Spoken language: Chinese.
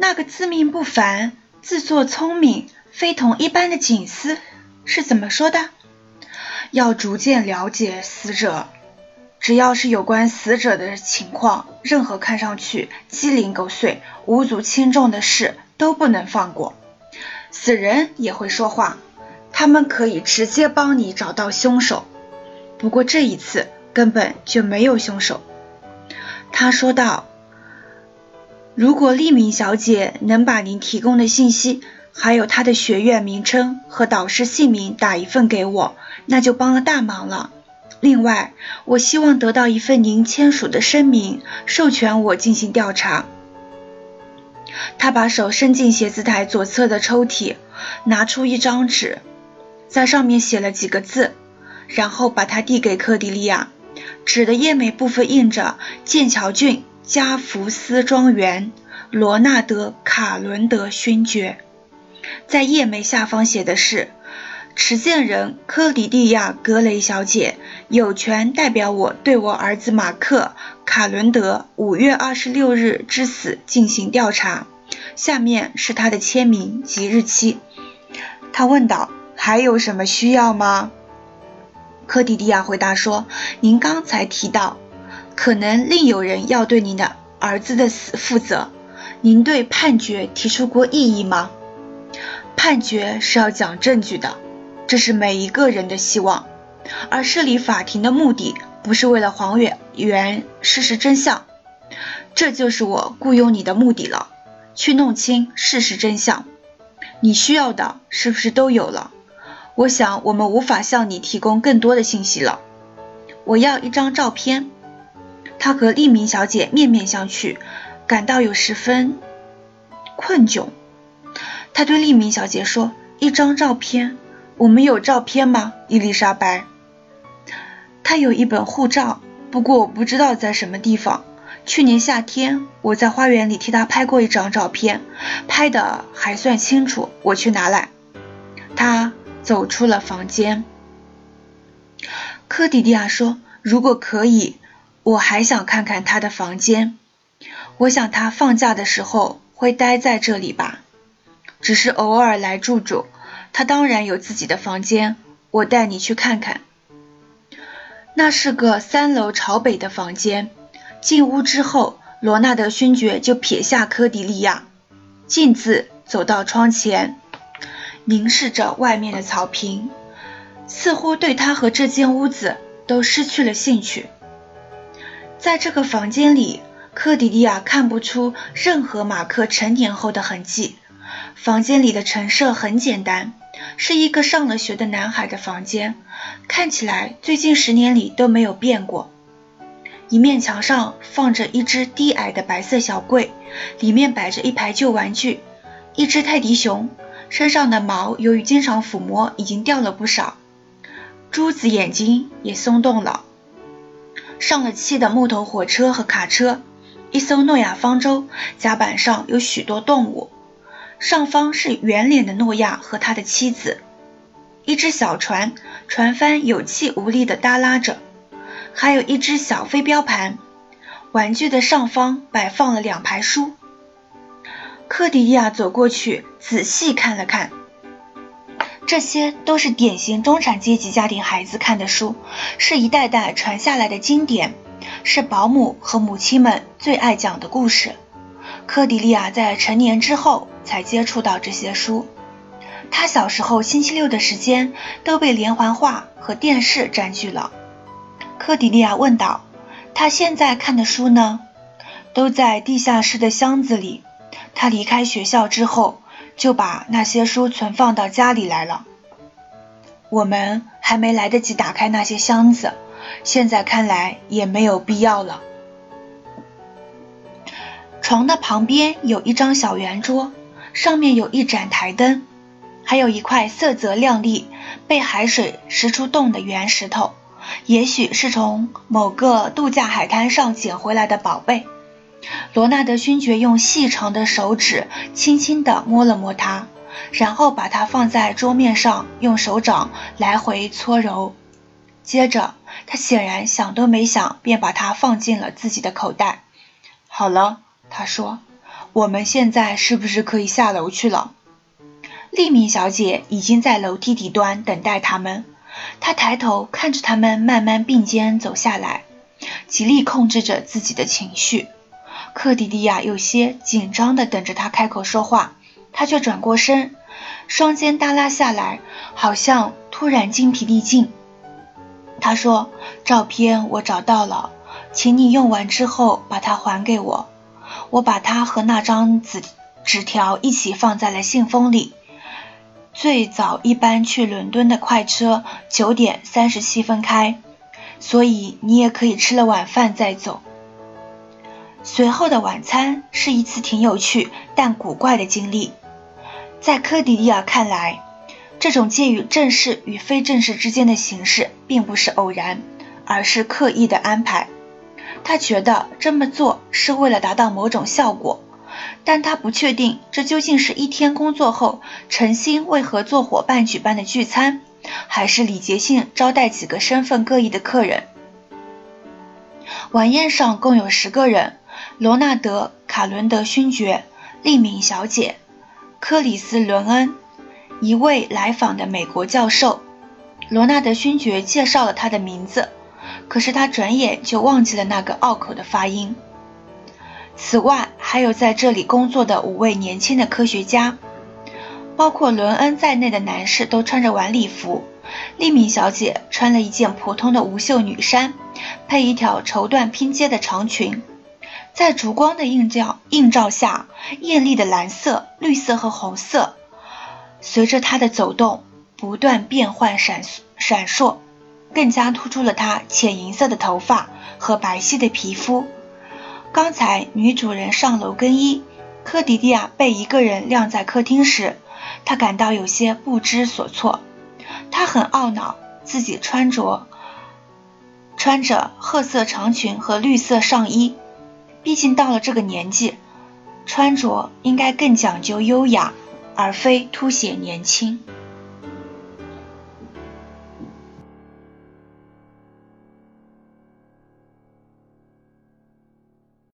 那个自命不凡、自作聪明、非同一般的警司是怎么说的？要逐渐了解死者，只要是有关死者的情况，任何看上去鸡零狗碎、无足轻重的事都不能放过。死人也会说话，他们可以直接帮你找到凶手。不过这一次根本就没有凶手。他说道：“如果丽敏小姐能把您提供的信息，还有她的学院名称和导师姓名打一份给我，那就帮了大忙了。另外，我希望得到一份您签署的声明，授权我进行调查。”他把手伸进写字台左侧的抽屉，拿出一张纸，在上面写了几个字，然后把它递给科迪利亚。纸的页眉部分印着“剑桥郡加福斯庄园罗纳德·卡伦德勋爵”，在页眉下方写的是：“持剑人科迪利亚·格雷小姐有权代表我对我儿子马克·卡伦德五月二十六日之死进行调查。”下面是他的签名及日期。他问道：“还有什么需要吗？”科迪迪亚回答说：“您刚才提到，可能另有人要对您的儿子的死负责。您对判决提出过异议吗？判决是要讲证据的，这是每一个人的希望。而设立法庭的目的不是为了还原事实真相，这就是我雇佣你的目的了。”去弄清事实真相，你需要的是不是都有了？我想我们无法向你提供更多的信息了。我要一张照片。他和利明小姐面面相觑，感到有十分困窘。他对利明小姐说：“一张照片，我们有照片吗，伊丽莎白？”他有一本护照，不过我不知道在什么地方。去年夏天，我在花园里替他拍过一张照片，拍的还算清楚。我去拿来。他走出了房间。科迪迪亚说：“如果可以，我还想看看他的房间。我想他放假的时候会待在这里吧，只是偶尔来住住。他当然有自己的房间，我带你去看看。那是个三楼朝北的房间。”进屋之后，罗纳德勋爵就撇下科迪利亚，径自走到窗前，凝视着外面的草坪，似乎对他和这间屋子都失去了兴趣。在这个房间里，克迪利亚看不出任何马克成年后的痕迹。房间里的陈设很简单，是一个上了学的男孩的房间，看起来最近十年里都没有变过。一面墙上放着一只低矮的白色小柜，里面摆着一排旧玩具，一只泰迪熊，身上的毛由于经常抚摸已经掉了不少，珠子眼睛也松动了。上了漆的木头火车和卡车，一艘诺亚方舟，甲板上有许多动物，上方是圆脸的诺亚和他的妻子，一只小船，船帆有气无力地耷拉着。还有一只小飞镖盘，玩具的上方摆放了两排书。克迪亚走过去，仔细看了看，这些都是典型中产阶级家庭孩子看的书，是一代代传下来的经典，是保姆和母亲们最爱讲的故事。科迪利亚在成年之后才接触到这些书，他小时候星期六的时间都被连环画和电视占据了。科迪利亚问道：“他现在看的书呢？都在地下室的箱子里。他离开学校之后，就把那些书存放到家里来了。我们还没来得及打开那些箱子，现在看来也没有必要了。”床的旁边有一张小圆桌，上面有一盏台灯，还有一块色泽亮丽、被海水蚀出洞的圆石头。也许是从某个度假海滩上捡回来的宝贝。罗纳德勋爵用细长的手指轻轻地摸了摸它，然后把它放在桌面上，用手掌来回搓揉。接着，他显然想都没想，便把它放进了自己的口袋。好了，他说：“我们现在是不是可以下楼去了？利敏小姐已经在楼梯底端等待他们。她抬头看着他们慢慢并肩走下来，极力控制着自己的情绪。克迪迪亚有些紧张的等着他开口说话，他却转过身，双肩耷拉下来，好像突然精疲力尽。他说：“照片我找到了，请你用完之后把它还给我。我把它和那张纸纸条一起放在了信封里。最早一班去伦敦的快车九点三十七分开，所以你也可以吃了晚饭再走。”随后的晚餐是一次挺有趣但古怪的经历。在科迪迪尔看来，这种介于正式与非正式之间的形式并不是偶然，而是刻意的安排。他觉得这么做是为了达到某种效果，但他不确定这究竟是一天工作后诚心为合作伙伴举办的聚餐，还是礼节性招待几个身份各异的客人。晚宴上共有十个人。罗纳德·卡伦德勋爵、利敏小姐、克里斯·伦恩，一位来访的美国教授。罗纳德勋爵介绍了他的名字，可是他转眼就忘记了那个拗口的发音。此外，还有在这里工作的五位年轻的科学家，包括伦恩在内的男士都穿着晚礼服。利敏小姐穿了一件普通的无袖女衫，配一条绸缎拼接的长裙。在烛光的映照映照下，艳丽的蓝色、绿色和红色随着她的走动不断变换闪闪烁，更加突出了她浅银色的头发和白皙的皮肤。刚才女主人上楼更衣，科迪迪亚被一个人晾在客厅时，她感到有些不知所措。她很懊恼自己穿着穿着褐色长裙和绿色上衣。毕竟到了这个年纪，穿着应该更讲究优雅，而非凸显年轻。